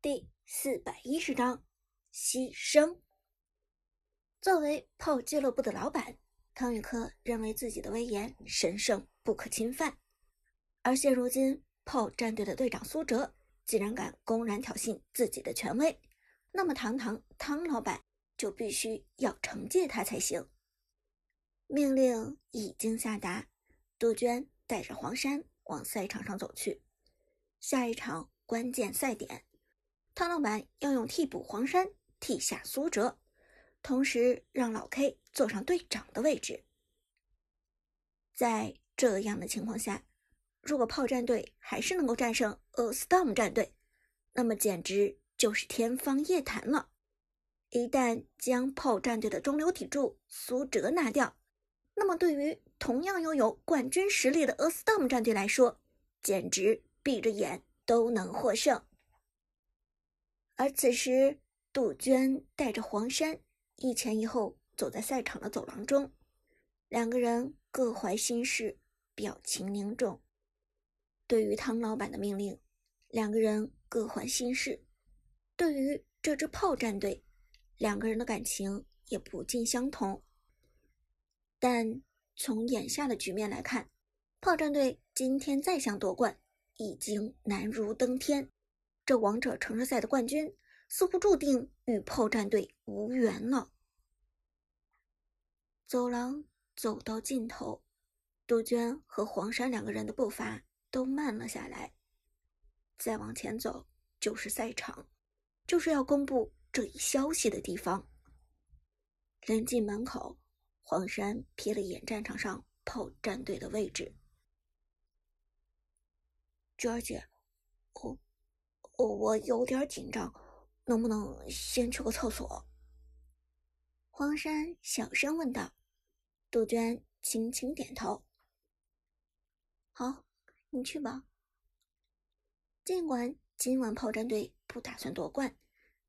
第四百一十章牺牲。作为炮俱乐部的老板，汤宇科认为自己的威严神圣不可侵犯。而现如今，炮战队的队长苏哲竟然敢公然挑衅自己的权威，那么堂堂汤老板就必须要惩戒他才行。命令已经下达，杜鹃带着黄山往赛场上走去。下一场关键赛点。汤老板要用替补黄山替下苏哲，同时让老 K 坐上队长的位置。在这样的情况下，如果炮战队还是能够战胜 A Storm 战队，那么简直就是天方夜谭了。一旦将炮战队的中流砥柱苏哲拿掉，那么对于同样拥有冠军实力的 A Storm 战队来说，简直闭着眼都能获胜。而此时，杜鹃带着黄山一前一后走在赛场的走廊中，两个人各怀心事，表情凝重。对于汤老板的命令，两个人各怀心事；对于这支炮战队，两个人的感情也不尽相同。但从眼下的局面来看，炮战队今天再想夺冠，已经难如登天。这王者城市赛的冠军似乎注定与炮战队无缘了。走廊走到尽头，杜鹃和黄山两个人的步伐都慢了下来。再往前走就是赛场，就是要公布这一消息的地方。临近门口，黄山瞥了一眼战场上炮战队的位置，娟儿姐，我。我我有点紧张，能不能先去个厕所？黄山小声问道。杜鹃轻轻点头。好，你去吧。尽管今晚炮战队不打算夺冠，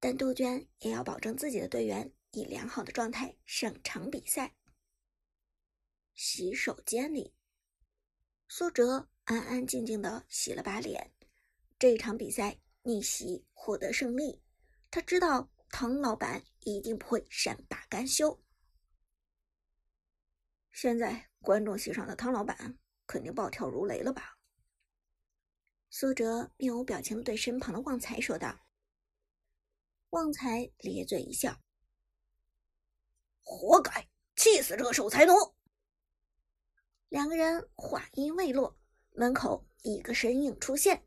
但杜鹃也要保证自己的队员以良好的状态上场比赛。洗手间里，苏哲安安静静的洗了把脸。这一场比赛。逆袭获得胜利，他知道唐老板一定不会善罢甘休。现在观众席上的汤老板肯定暴跳如雷了吧？苏哲面无表情的对身旁的旺财说道。旺财咧嘴一笑：“活该，气死这个守财奴！”两个人话音未落，门口一个身影出现，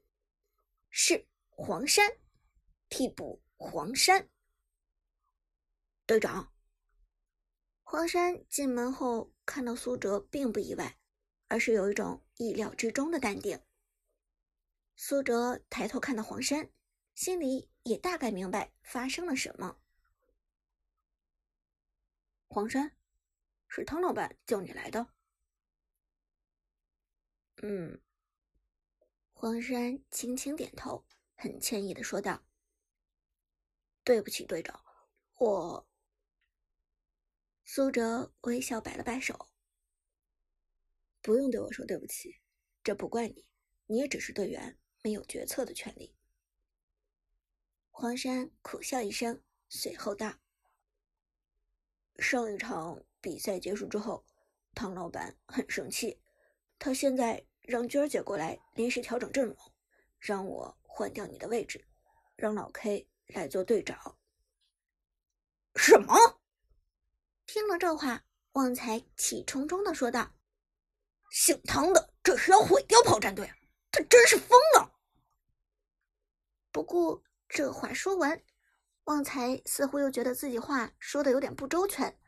是。黄山，替补黄山队长。黄山进门后看到苏哲，并不意外，而是有一种意料之中的淡定。苏哲抬头看到黄山，心里也大概明白发生了什么。黄山，是汤老板叫你来的。嗯。黄山轻轻点头。很歉意的说道：“对不起，队长，我。”苏哲微笑摆了摆手：“不用对我说对不起，这不怪你，你也只是队员，没有决策的权利。”黄山苦笑一声，随后道：“上一场比赛结束之后，唐老板很生气，他现在让娟儿姐过来临时调整阵容，让我。”换掉你的位置，让老 K 来做队长。什么？听了这话，旺财气冲冲的说道：“姓汤的这是要毁掉炮战队，他真是疯了。”不过这话说完，旺财似乎又觉得自己话说的有点不周全，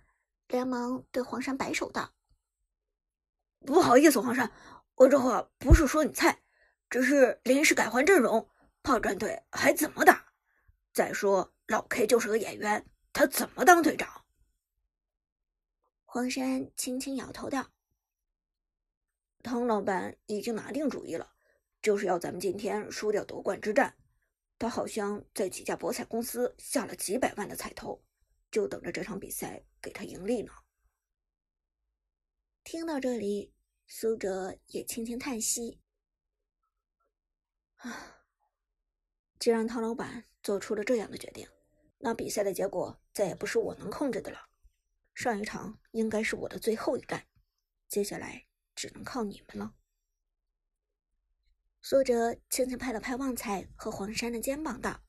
连忙对黄山摆手道：“不好意思，黄山，我这话不是说你菜，只是临时改换阵容。”炮战队还怎么打？再说老 K 就是个演员，他怎么当队长？黄山轻轻摇头道：“汤老板已经拿定主意了，就是要咱们今天输掉夺冠之战。他好像在几家博彩公司下了几百万的彩头，就等着这场比赛给他盈利呢。”听到这里，苏哲也轻轻叹息：“啊。”既然汤老板做出了这样的决定，那比赛的结果再也不是我能控制的了。上一场应该是我的最后一战，接下来只能靠你们了。苏哲轻轻拍了拍旺财和黄山的肩膀，道：“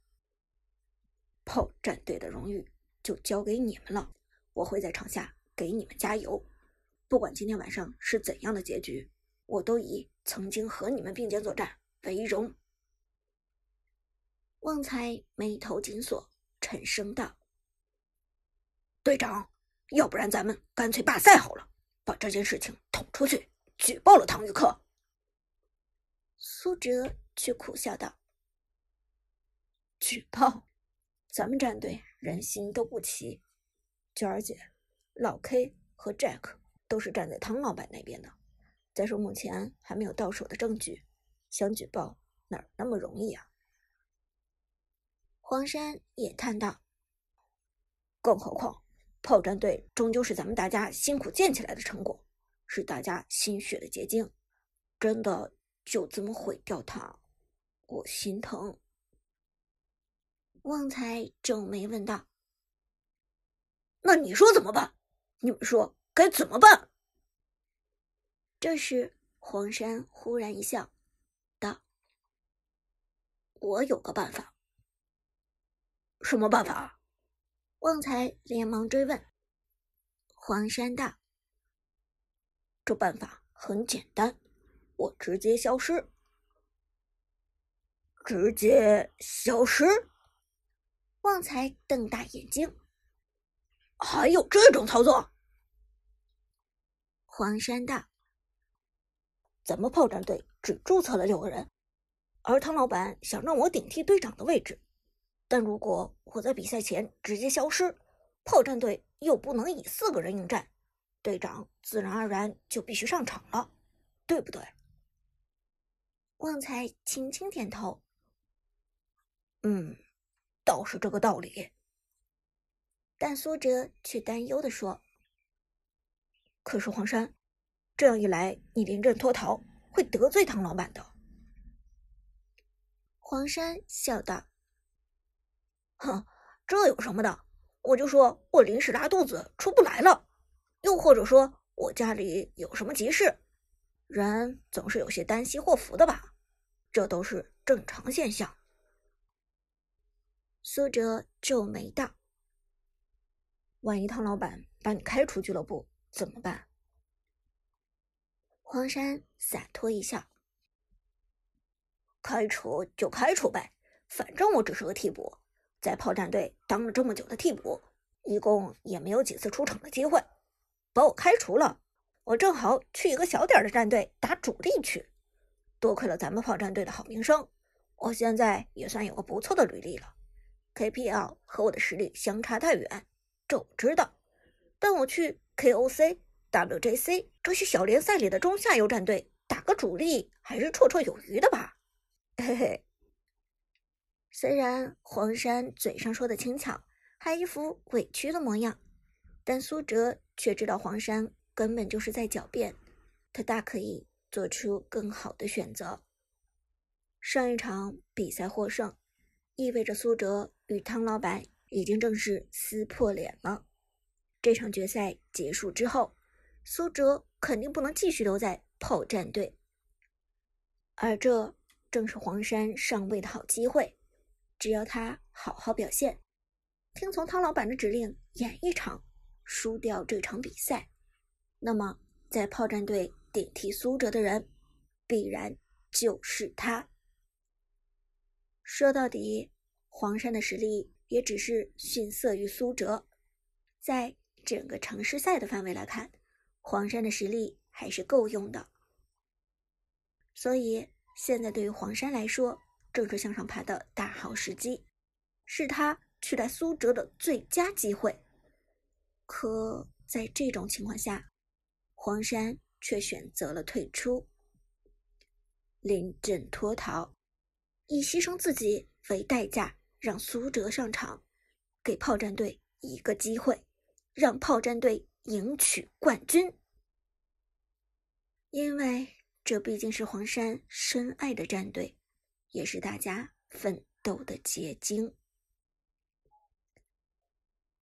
炮战队的荣誉就交给你们了，我会在场下给你们加油。不管今天晚上是怎样的结局，我都以曾经和你们并肩作战为荣。”旺财眉头紧锁。沉声道：“队长，要不然咱们干脆罢赛好了，把这件事情捅出去，举报了唐玉克。”苏哲却苦笑道：“举报？咱们战队人心都不齐，娟儿姐、老 K 和 Jack 都是站在汤老板那边的。再说目前还没有到手的证据，想举报哪那么容易啊？”黄山也叹道：“更何况，炮战队终究是咱们大家辛苦建起来的成果，是大家心血的结晶。真的就这么毁掉它，我心疼。”旺财皱眉问道：“那你说怎么办？你们说该怎么办？”这时，黄山忽然一笑，道：“我有个办法。”什么办法？旺财连忙追问。黄山道：“这办法很简单，我直接消失。”直接消失？旺财瞪大眼睛：“还有这种操作？”黄山道：“咱们炮战队只注册了六个人，而汤老板想让我顶替队长的位置。”但如果我在比赛前直接消失，炮战队又不能以四个人应战，队长自然而然就必须上场了，对不对？旺财轻轻点头，嗯，倒是这个道理。但苏哲却担忧的说：“可是黄山，这样一来，你临阵脱逃会得罪唐老板的。”黄山笑道。哼，这有什么的？我就说我临时拉肚子出不来了，又或者说我家里有什么急事，人总是有些担心祸福的吧？这都是正常现象。苏哲皱眉道：“万一汤老板把你开除俱乐部怎么办？”黄山洒脱一笑：“开除就开除呗，反正我只是个替补。”在炮战队当了这么久的替补，一共也没有几次出场的机会，把我开除了，我正好去一个小点的战队打主力去。多亏了咱们炮战队的好名声，我现在也算有个不错的履历了。KPL 和我的实力相差太远，这我知道，但我去 KOC、WJC 这些小联赛里的中下游战队打个主力还是绰绰有余的吧？嘿嘿。虽然黄山嘴上说的轻巧，还一副委屈的模样，但苏哲却知道黄山根本就是在狡辩，他大可以做出更好的选择。上一场比赛获胜，意味着苏哲与汤老板已经正式撕破脸了。这场决赛结束之后，苏哲肯定不能继续留在炮战队，而这正是黄山上位的好机会。只要他好好表现，听从汤老板的指令演一场，输掉这场比赛，那么在炮战队顶替苏哲的人，必然就是他。说到底，黄山的实力也只是逊色于苏哲，在整个城市赛的范围来看，黄山的实力还是够用的。所以现在对于黄山来说，正是向上爬的大好时机，是他取代苏哲的最佳机会。可在这种情况下，黄山却选择了退出，临阵脱逃，以牺牲自己为代价，让苏哲上场，给炮战队一个机会，让炮战队赢取冠军。因为这毕竟是黄山深爱的战队。也是大家奋斗的结晶。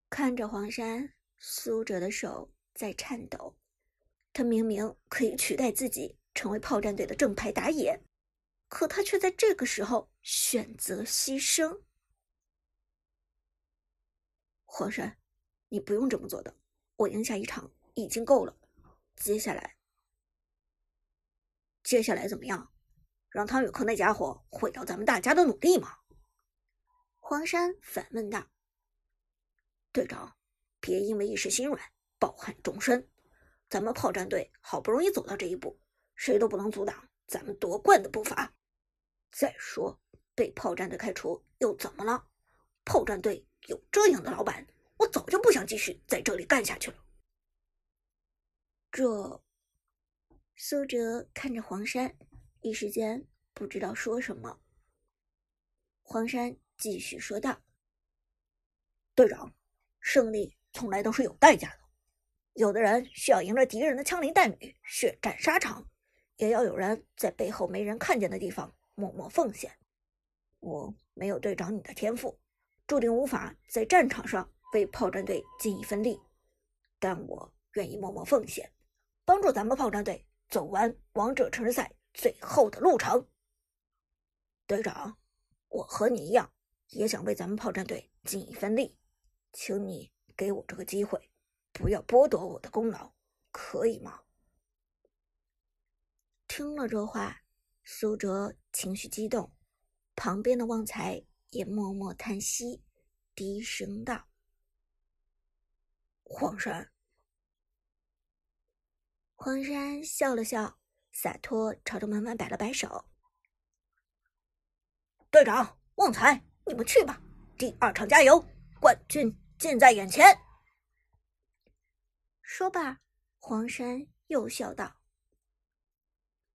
看着黄山，苏哲的手在颤抖。他明明可以取代自己成为炮战队的正牌打野，可他却在这个时候选择牺牲。黄山，你不用这么做的，我赢下一场已经够了。接下来，接下来怎么样？让汤宇克那家伙毁掉咱们大家的努力吗？黄山反问道。队长，别因为一时心软，抱憾终身。咱们炮战队好不容易走到这一步，谁都不能阻挡咱们夺冠的步伐。再说，被炮战队开除又怎么了？炮战队有这样的老板，我早就不想继续在这里干下去了。这，苏哲看着黄山，一时间不知道说什么。黄山继续说道：“队长，胜利从来都是有代价的。”有的人需要迎着敌人的枪林弹雨，血战沙场，也要有人在背后没人看见的地方默默奉献。我没有队长你的天赋，注定无法在战场上为炮战队尽一份力，但我愿意默默奉献，帮助咱们炮战队走完王者城市赛最后的路程。队长，我和你一样，也想为咱们炮战队尽一份力，请你给我这个机会。不要剥夺我的功劳，可以吗？听了这话，苏哲情绪激动，旁边的旺财也默默叹息，低声道：“黄山。”黄山笑了笑，洒脱朝着门外摆了摆手：“队长，旺财，你们去吧，第二场加油，冠军近在眼前。”说罢，黄山又笑道：“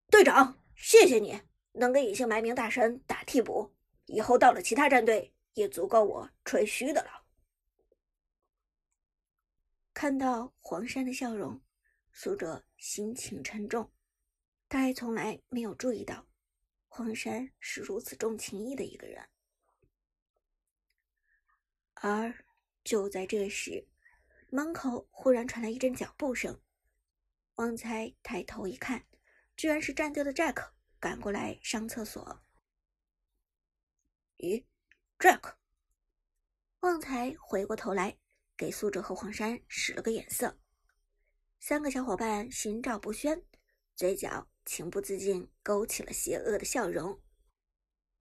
队长，谢谢你能给隐姓埋名大神打替补，以后到了其他战队也足够我吹嘘的了。”看到黄山的笑容，苏哲心情沉重。他还从来没有注意到，黄山是如此重情义的一个人。而就在这时，门口忽然传来一阵脚步声，旺财抬头一看，居然是战队的 Jack 赶过来上厕所。咦，Jack？旺财回过头来，给苏哲和黄山使了个眼色。三个小伙伴心照不宣，嘴角情不自禁勾起了邪恶的笑容。